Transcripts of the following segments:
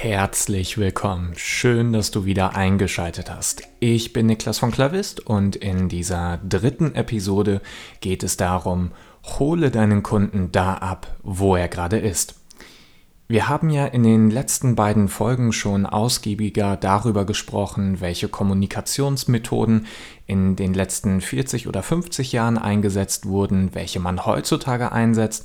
Herzlich willkommen. Schön, dass du wieder eingeschaltet hast. Ich bin Niklas von Klavist und in dieser dritten Episode geht es darum, hole deinen Kunden da ab, wo er gerade ist. Wir haben ja in den letzten beiden Folgen schon ausgiebiger darüber gesprochen, welche Kommunikationsmethoden in den letzten 40 oder 50 Jahren eingesetzt wurden, welche man heutzutage einsetzt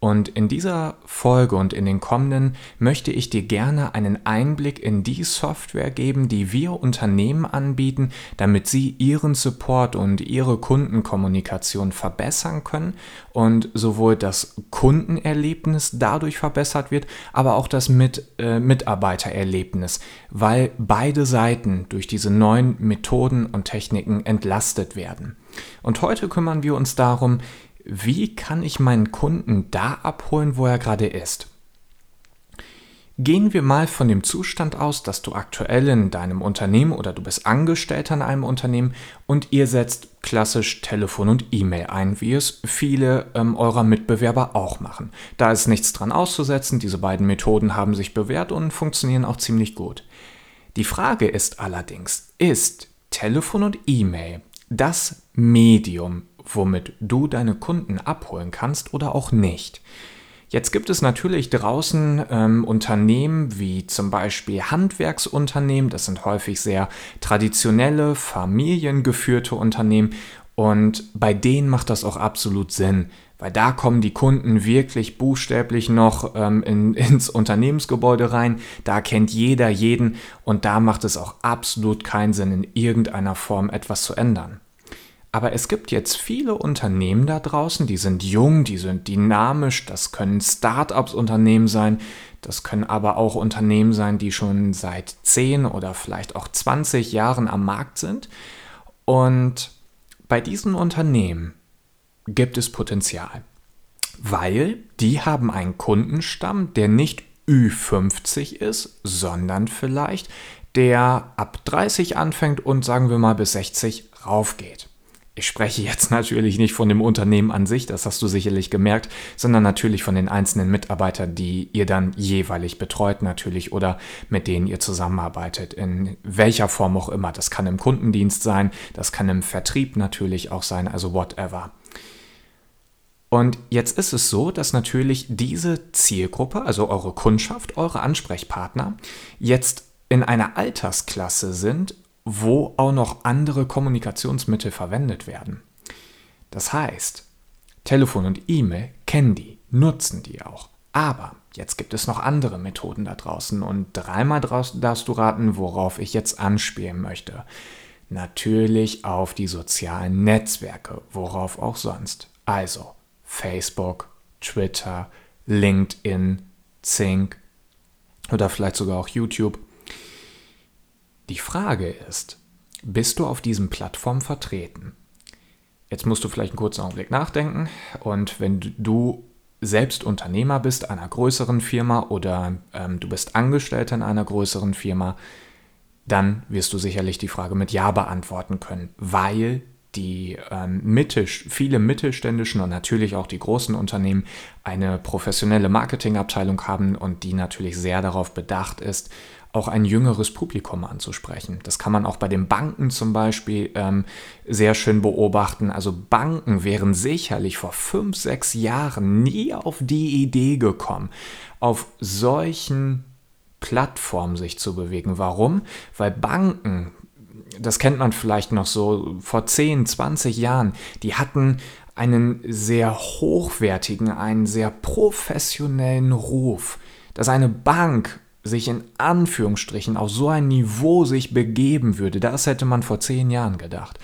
und in dieser Folge und in den kommenden möchte ich dir gerne einen Einblick in die Software geben, die wir Unternehmen anbieten, damit sie ihren Support und ihre Kundenkommunikation verbessern können und sowohl das Kundenerlebnis dadurch verbessert wird, aber auch das Mit äh, Mitarbeitererlebnis, weil beide Seiten durch diese neuen Methoden und Techniken entlastet werden. Und heute kümmern wir uns darum, wie kann ich meinen Kunden da abholen, wo er gerade ist? Gehen wir mal von dem Zustand aus, dass du aktuell in deinem Unternehmen oder du bist Angestellter in einem Unternehmen und ihr setzt klassisch Telefon und E-Mail ein, wie es viele ähm, eurer Mitbewerber auch machen. Da ist nichts dran auszusetzen, diese beiden Methoden haben sich bewährt und funktionieren auch ziemlich gut. Die Frage ist allerdings, ist Telefon und E-Mail das Medium, womit du deine Kunden abholen kannst oder auch nicht. Jetzt gibt es natürlich draußen ähm, Unternehmen wie zum Beispiel Handwerksunternehmen, das sind häufig sehr traditionelle, familiengeführte Unternehmen und bei denen macht das auch absolut Sinn, weil da kommen die Kunden wirklich buchstäblich noch ähm, in, ins Unternehmensgebäude rein, da kennt jeder jeden und da macht es auch absolut keinen Sinn, in irgendeiner Form etwas zu ändern. Aber es gibt jetzt viele Unternehmen da draußen, die sind jung, die sind dynamisch, das können Start-ups-Unternehmen sein, das können aber auch Unternehmen sein, die schon seit 10 oder vielleicht auch 20 Jahren am Markt sind. Und bei diesen Unternehmen gibt es Potenzial, weil die haben einen Kundenstamm, der nicht Ü50 ist, sondern vielleicht der ab 30 anfängt und sagen wir mal bis 60 raufgeht. Ich spreche jetzt natürlich nicht von dem Unternehmen an sich, das hast du sicherlich gemerkt, sondern natürlich von den einzelnen Mitarbeitern, die ihr dann jeweilig betreut natürlich oder mit denen ihr zusammenarbeitet, in welcher Form auch immer. Das kann im Kundendienst sein, das kann im Vertrieb natürlich auch sein, also whatever. Und jetzt ist es so, dass natürlich diese Zielgruppe, also eure Kundschaft, eure Ansprechpartner, jetzt in einer Altersklasse sind, wo auch noch andere Kommunikationsmittel verwendet werden. Das heißt, Telefon und E-Mail kennen die, nutzen die auch. Aber jetzt gibt es noch andere Methoden da draußen und dreimal darfst du raten, worauf ich jetzt anspielen möchte. Natürlich auf die sozialen Netzwerke, worauf auch sonst. Also Facebook, Twitter, LinkedIn, Zink oder vielleicht sogar auch YouTube. Die Frage ist, bist du auf diesen Plattformen vertreten? Jetzt musst du vielleicht einen kurzen Augenblick nachdenken und wenn du selbst Unternehmer bist einer größeren Firma oder ähm, du bist Angestellter in einer größeren Firma, dann wirst du sicherlich die Frage mit Ja beantworten können, weil die ähm, Mittel, viele mittelständischen und natürlich auch die großen Unternehmen eine professionelle Marketingabteilung haben und die natürlich sehr darauf bedacht ist, auch ein jüngeres Publikum anzusprechen. Das kann man auch bei den Banken zum Beispiel ähm, sehr schön beobachten. Also Banken wären sicherlich vor fünf, sechs Jahren nie auf die Idee gekommen, auf solchen Plattformen sich zu bewegen. Warum? Weil Banken, das kennt man vielleicht noch so vor 10, 20 Jahren, die hatten einen sehr hochwertigen, einen sehr professionellen Ruf, dass eine Bank sich in Anführungsstrichen auf so ein Niveau sich begeben würde, das hätte man vor zehn Jahren gedacht.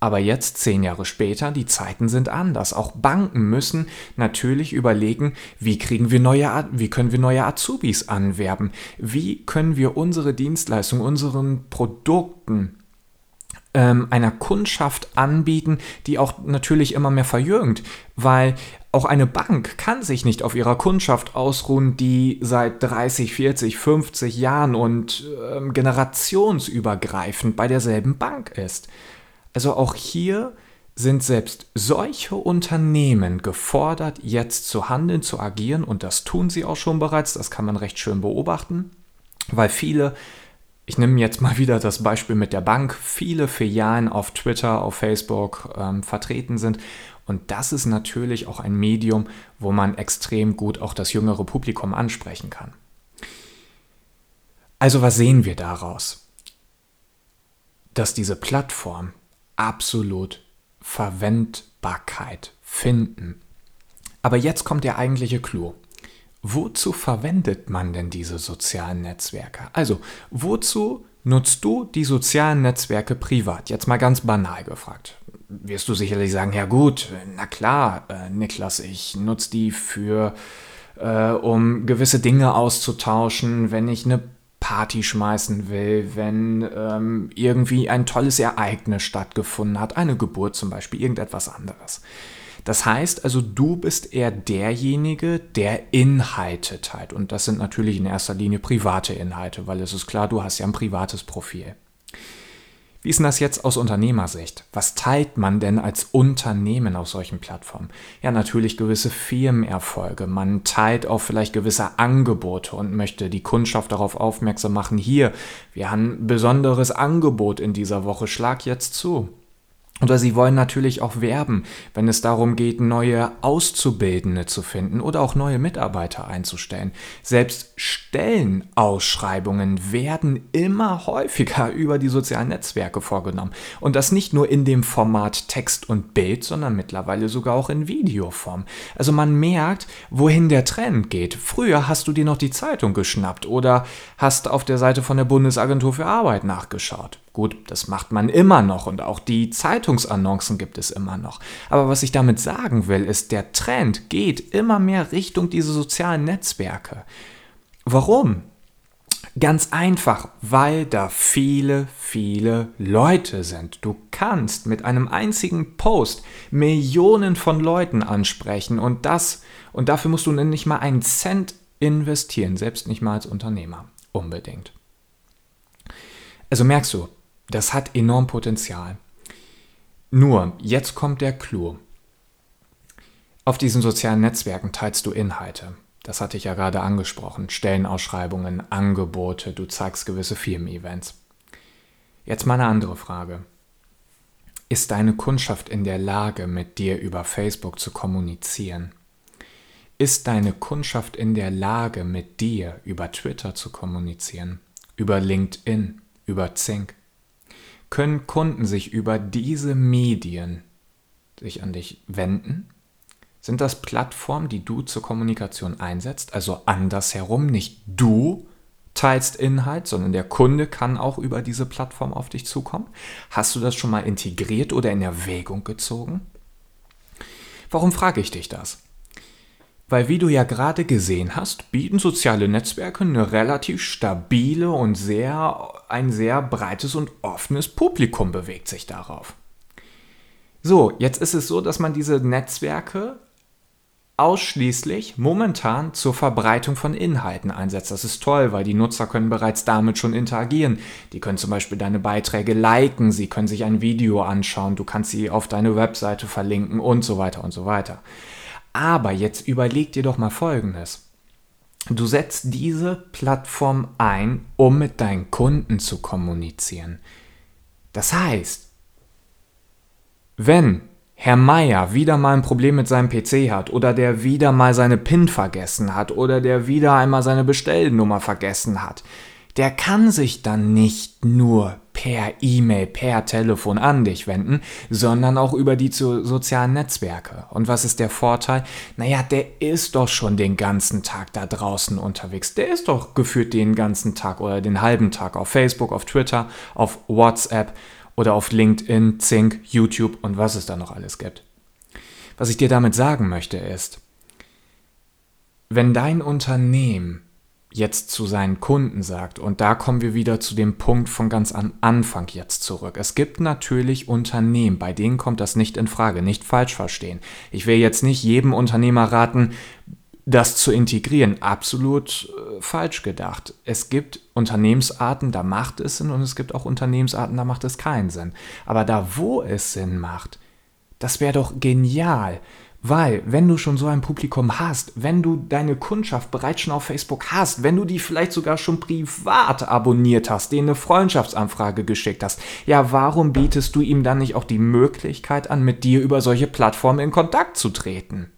Aber jetzt, zehn Jahre später, die Zeiten sind anders. Auch Banken müssen natürlich überlegen, wie kriegen wir neue, wie können wir neue Azubis anwerben? Wie können wir unsere Dienstleistung, unseren Produkten ähm, einer Kundschaft anbieten, die auch natürlich immer mehr verjüngt, weil auch eine Bank kann sich nicht auf ihrer Kundschaft ausruhen, die seit 30, 40, 50 Jahren und äh, generationsübergreifend bei derselben Bank ist. Also auch hier sind selbst solche Unternehmen gefordert, jetzt zu handeln, zu agieren und das tun sie auch schon bereits, das kann man recht schön beobachten. Weil viele, ich nehme jetzt mal wieder das Beispiel mit der Bank, viele Filialen auf Twitter, auf Facebook ähm, vertreten sind. Und das ist natürlich auch ein Medium, wo man extrem gut auch das jüngere Publikum ansprechen kann. Also was sehen wir daraus? Dass diese Plattform absolut Verwendbarkeit finden. Aber jetzt kommt der eigentliche Clou. Wozu verwendet man denn diese sozialen Netzwerke? Also, wozu nutzt du die sozialen Netzwerke privat? Jetzt mal ganz banal gefragt. Wirst du sicherlich sagen, ja gut, na klar, äh, Niklas, ich nutze die für, äh, um gewisse Dinge auszutauschen, wenn ich eine Party schmeißen will, wenn ähm, irgendwie ein tolles Ereignis stattgefunden hat, eine Geburt zum Beispiel, irgendetwas anderes. Das heißt also, du bist eher derjenige, der Inhalte teilt. Und das sind natürlich in erster Linie private Inhalte, weil es ist klar, du hast ja ein privates Profil. Wie ist denn das jetzt aus Unternehmersicht? Was teilt man denn als Unternehmen auf solchen Plattformen? Ja, natürlich gewisse Firmenerfolge. Man teilt auch vielleicht gewisse Angebote und möchte die Kundschaft darauf aufmerksam machen. Hier, wir haben ein besonderes Angebot in dieser Woche. Schlag jetzt zu. Oder sie wollen natürlich auch werben, wenn es darum geht, neue Auszubildende zu finden oder auch neue Mitarbeiter einzustellen. Selbst Stellenausschreibungen werden immer häufiger über die sozialen Netzwerke vorgenommen. Und das nicht nur in dem Format Text und Bild, sondern mittlerweile sogar auch in Videoform. Also man merkt, wohin der Trend geht. Früher hast du dir noch die Zeitung geschnappt oder hast auf der Seite von der Bundesagentur für Arbeit nachgeschaut. Gut, das macht man immer noch und auch die Zeitungsannoncen gibt es immer noch. Aber was ich damit sagen will, ist, der Trend geht immer mehr Richtung diese sozialen Netzwerke. Warum? Ganz einfach, weil da viele, viele Leute sind. Du kannst mit einem einzigen Post Millionen von Leuten ansprechen und das, und dafür musst du nicht mal einen Cent investieren, selbst nicht mal als Unternehmer. Unbedingt. Also merkst du, das hat enorm Potenzial. Nur, jetzt kommt der Clou. Auf diesen sozialen Netzwerken teilst du Inhalte. Das hatte ich ja gerade angesprochen. Stellenausschreibungen, Angebote, du zeigst gewisse Firmen-Events. Jetzt mal eine andere Frage. Ist deine Kundschaft in der Lage, mit dir über Facebook zu kommunizieren? Ist deine Kundschaft in der Lage, mit dir über Twitter zu kommunizieren? Über LinkedIn? Über Zink? Können Kunden sich über diese Medien sich an dich wenden? Sind das Plattformen, die du zur Kommunikation einsetzt? Also andersherum, nicht du teilst Inhalt, sondern der Kunde kann auch über diese Plattform auf dich zukommen? Hast du das schon mal integriert oder in Erwägung gezogen? Warum frage ich dich das? Weil wie du ja gerade gesehen hast, bieten soziale Netzwerke eine relativ stabile und sehr, ein sehr breites und offenes Publikum bewegt sich darauf. So, jetzt ist es so, dass man diese Netzwerke ausschließlich momentan zur Verbreitung von Inhalten einsetzt. Das ist toll, weil die Nutzer können bereits damit schon interagieren. Die können zum Beispiel deine Beiträge liken, sie können sich ein Video anschauen, du kannst sie auf deine Webseite verlinken und so weiter und so weiter. Aber jetzt überleg dir doch mal Folgendes. Du setzt diese Plattform ein, um mit deinen Kunden zu kommunizieren. Das heißt, wenn Herr Meier wieder mal ein Problem mit seinem PC hat oder der wieder mal seine PIN vergessen hat oder der wieder einmal seine Bestellnummer vergessen hat, der kann sich dann nicht nur per E-Mail, per Telefon an dich wenden, sondern auch über die sozialen Netzwerke. Und was ist der Vorteil? Naja, der ist doch schon den ganzen Tag da draußen unterwegs. Der ist doch geführt den ganzen Tag oder den halben Tag auf Facebook, auf Twitter, auf WhatsApp oder auf LinkedIn, Zink, YouTube und was es da noch alles gibt. Was ich dir damit sagen möchte ist, wenn dein Unternehmen jetzt zu seinen Kunden sagt. Und da kommen wir wieder zu dem Punkt von ganz am Anfang jetzt zurück. Es gibt natürlich Unternehmen, bei denen kommt das nicht in Frage, nicht falsch verstehen. Ich will jetzt nicht jedem Unternehmer raten, das zu integrieren. Absolut äh, falsch gedacht. Es gibt Unternehmensarten, da macht es Sinn und es gibt auch Unternehmensarten, da macht es keinen Sinn. Aber da, wo es Sinn macht, das wäre doch genial, Weil, wenn du schon so ein Publikum hast, wenn du deine Kundschaft bereits schon auf Facebook hast, wenn du die vielleicht sogar schon privat abonniert hast, denen eine Freundschaftsanfrage geschickt hast, ja, warum bietest du ihm dann nicht auch die Möglichkeit an, mit dir über solche Plattformen in Kontakt zu treten?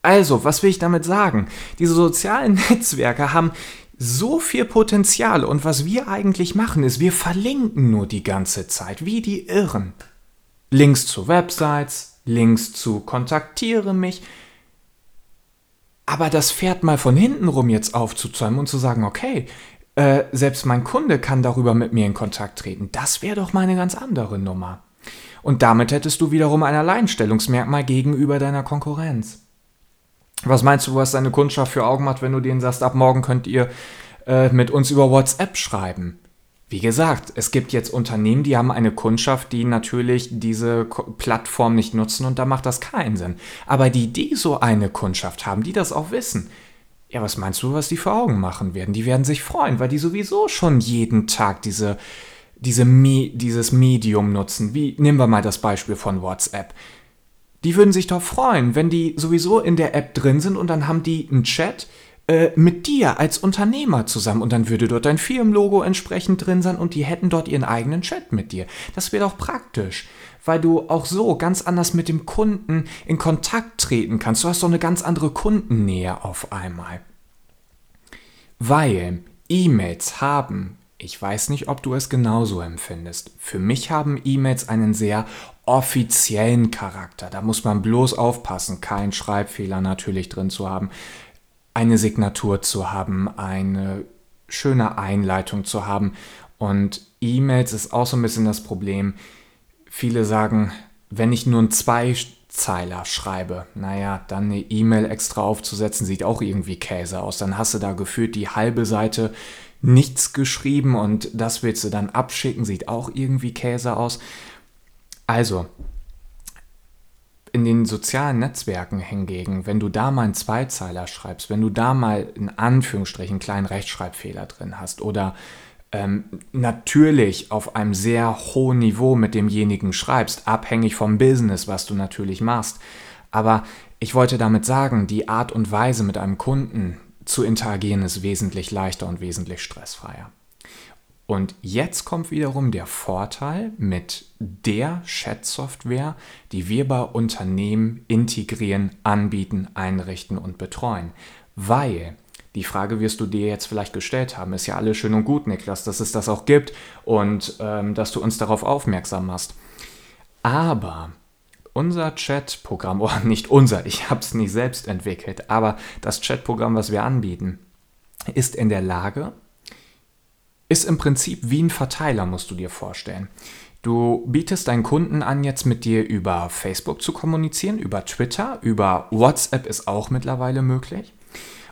Also, was will ich damit sagen? Diese sozialen Netzwerke haben so viel Potenzial und was wir eigentlich machen ist, wir verlinken nur die ganze Zeit, wie die Irren. Links zu Websites, Links zu Kontaktiere mich. Aber das Pferd mal von hinten rum jetzt aufzuzäumen und zu sagen, okay, äh, selbst mein Kunde kann darüber mit mir in Kontakt treten, das wäre doch mal eine ganz andere Nummer. Und damit hättest du wiederum ein Alleinstellungsmerkmal gegenüber deiner Konkurrenz. Was meinst du, was deine Kundschaft für Augen macht, wenn du denen sagst, ab morgen könnt ihr äh, mit uns über WhatsApp schreiben? Wie gesagt, es gibt jetzt Unternehmen, die haben eine Kundschaft, die natürlich diese Plattform nicht nutzen und da macht das keinen Sinn. Aber die, die so eine Kundschaft haben, die das auch wissen, ja, was meinst du, was die für Augen machen werden? Die werden sich freuen, weil die sowieso schon jeden Tag diese, diese Me dieses Medium nutzen. Wie, nehmen wir mal das Beispiel von WhatsApp. Die würden sich doch freuen, wenn die sowieso in der App drin sind und dann haben die einen Chat, äh, mit dir als Unternehmer zusammen und dann würde dort dein Firmenlogo entsprechend drin sein und die hätten dort ihren eigenen Chat mit dir. Das wäre doch praktisch, weil du auch so ganz anders mit dem Kunden in Kontakt treten kannst. Du hast doch eine ganz andere Kundennähe auf einmal. Weil E-Mails haben, ich weiß nicht, ob du es genauso empfindest. Für mich haben E-Mails einen sehr offiziellen Charakter. Da muss man bloß aufpassen, keinen Schreibfehler natürlich drin zu haben eine Signatur zu haben, eine schöne Einleitung zu haben. Und E-Mails ist auch so ein bisschen das Problem. Viele sagen, wenn ich nur einen Zweizeiler schreibe, naja, dann eine E-Mail extra aufzusetzen, sieht auch irgendwie Käse aus. Dann hast du da gefühlt die halbe Seite nichts geschrieben und das willst du dann abschicken, sieht auch irgendwie Käse aus. Also, in den sozialen Netzwerken hingegen, wenn du da mal einen Zweizeiler schreibst, wenn du da mal in Anführungsstrichen einen kleinen Rechtschreibfehler drin hast oder ähm, natürlich auf einem sehr hohen Niveau mit demjenigen schreibst, abhängig vom Business, was du natürlich machst. Aber ich wollte damit sagen, die Art und Weise mit einem Kunden zu interagieren ist wesentlich leichter und wesentlich stressfreier. Und jetzt kommt wiederum der Vorteil mit der Chat-Software, die wir bei Unternehmen integrieren, anbieten, einrichten und betreuen. Weil die Frage wirst du dir jetzt vielleicht gestellt haben, ist ja alles schön und gut, Niklas, dass es das auch gibt und ähm, dass du uns darauf aufmerksam machst. Aber unser Chat-Programm, oder nicht unser, ich habe es nicht selbst entwickelt, aber das Chat-Programm, was wir anbieten, ist in der Lage, ist im Prinzip wie ein Verteiler, musst du dir vorstellen. Du bietest deinen Kunden an, jetzt mit dir über Facebook zu kommunizieren, über Twitter, über WhatsApp ist auch mittlerweile möglich.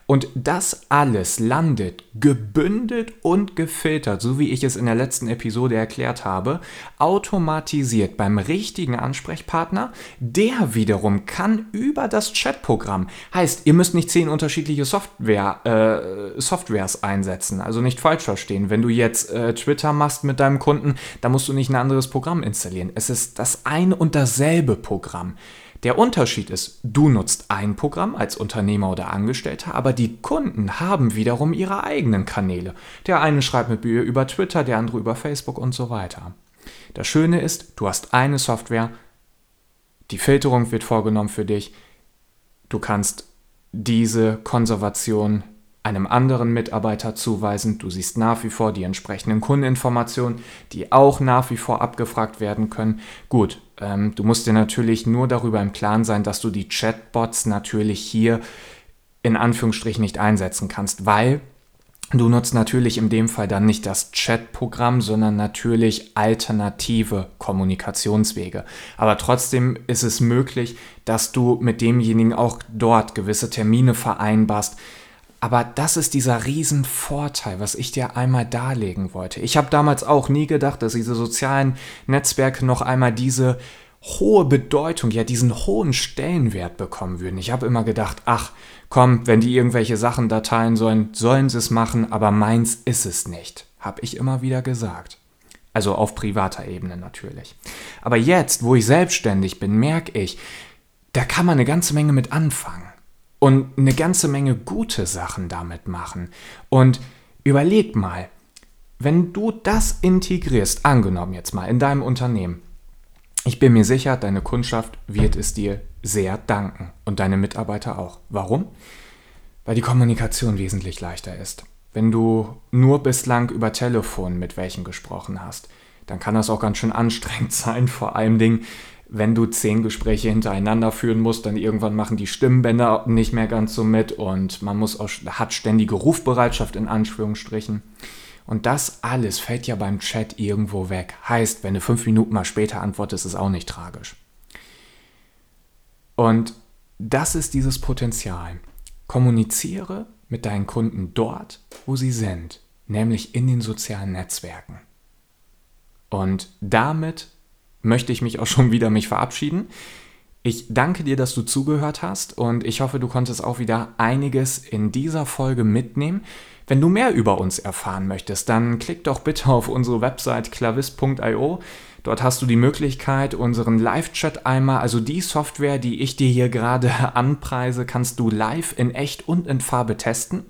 Und das alles landet gebündelt und gefiltert, so wie ich es in der letzten Episode erklärt habe, automatisiert beim richtigen Ansprechpartner. Der wiederum kann über das Chatprogramm, heißt, ihr müsst nicht zehn unterschiedliche Software, äh, Softwares einsetzen, also nicht falsch verstehen. Wenn du jetzt äh, Twitter machst mit deinem Kunden, dann musst du nicht ein anderes Programm installieren. Es ist das ein und dasselbe Programm. Der Unterschied ist, du nutzt ein Programm als Unternehmer oder Angestellter, aber die Kunden haben wiederum ihre eigenen Kanäle. Der eine schreibt mit mir über Twitter, der andere über Facebook und so weiter. Das Schöne ist, du hast eine Software, die Filterung wird vorgenommen für dich, du kannst diese Konservation einem anderen Mitarbeiter zuweisen. Du siehst nach wie vor die entsprechenden Kundeninformationen, die auch nach wie vor abgefragt werden können. Gut, ähm, du musst dir natürlich nur darüber im Klaren sein, dass du die Chatbots natürlich hier in Anführungsstrichen nicht einsetzen kannst, weil du nutzt natürlich in dem Fall dann nicht das Chatprogramm, sondern natürlich alternative Kommunikationswege. Aber trotzdem ist es möglich, dass du mit demjenigen auch dort gewisse Termine vereinbarst, aber das ist dieser Riesenvorteil, was ich dir einmal darlegen wollte. Ich habe damals auch nie gedacht, dass diese sozialen Netzwerke noch einmal diese hohe Bedeutung, ja diesen hohen Stellenwert bekommen würden. Ich habe immer gedacht, ach komm, wenn die irgendwelche Sachen da teilen sollen, sollen sie es machen, aber meins ist es nicht, habe ich immer wieder gesagt. Also auf privater Ebene natürlich. Aber jetzt, wo ich selbstständig bin, merke ich, da kann man eine ganze Menge mit anfangen und eine ganze Menge gute Sachen damit machen. Und überleg mal, wenn du das integrierst, angenommen jetzt mal in deinem Unternehmen, ich bin mir sicher, deine Kundschaft wird es dir sehr danken und deine Mitarbeiter auch. Warum? Weil die Kommunikation wesentlich leichter ist. Wenn du nur bislang über Telefon mit welchen gesprochen hast, dann kann das auch ganz schön anstrengend sein, vor allem Dingen, wenn du zehn Gespräche hintereinander führen musst, dann irgendwann machen die Stimmbänder nicht mehr ganz so mit und man muss auch, hat ständige Rufbereitschaft in Anführungsstrichen. Und das alles fällt ja beim Chat irgendwo weg. Heißt, wenn du fünf Minuten mal später antwortest, ist es auch nicht tragisch. Und das ist dieses Potenzial. Kommuniziere mit deinen Kunden dort, wo sie sind, nämlich in den sozialen Netzwerken. Und damit möchte ich mich auch schon wieder mich verabschieden. Ich danke dir, dass du zugehört hast und ich hoffe, du konntest auch wieder einiges in dieser Folge mitnehmen. Wenn du mehr über uns erfahren möchtest, dann klick doch bitte auf unsere Website klavis.io. Dort hast du die Möglichkeit, unseren Live-Chat einmal, also die Software, die ich dir hier gerade anpreise, kannst du live in echt und in Farbe testen.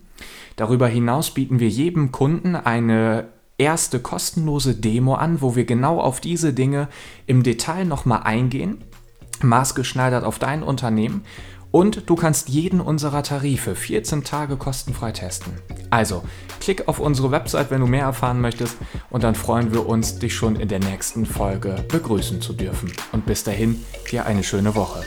Darüber hinaus bieten wir jedem Kunden eine erste kostenlose Demo an, wo wir genau auf diese Dinge im Detail nochmal eingehen, maßgeschneidert auf dein Unternehmen und du kannst jeden unserer Tarife 14 Tage kostenfrei testen. Also, klick auf unsere Website, wenn du mehr erfahren möchtest und dann freuen wir uns, dich schon in der nächsten Folge begrüßen zu dürfen. Und bis dahin, dir eine schöne Woche.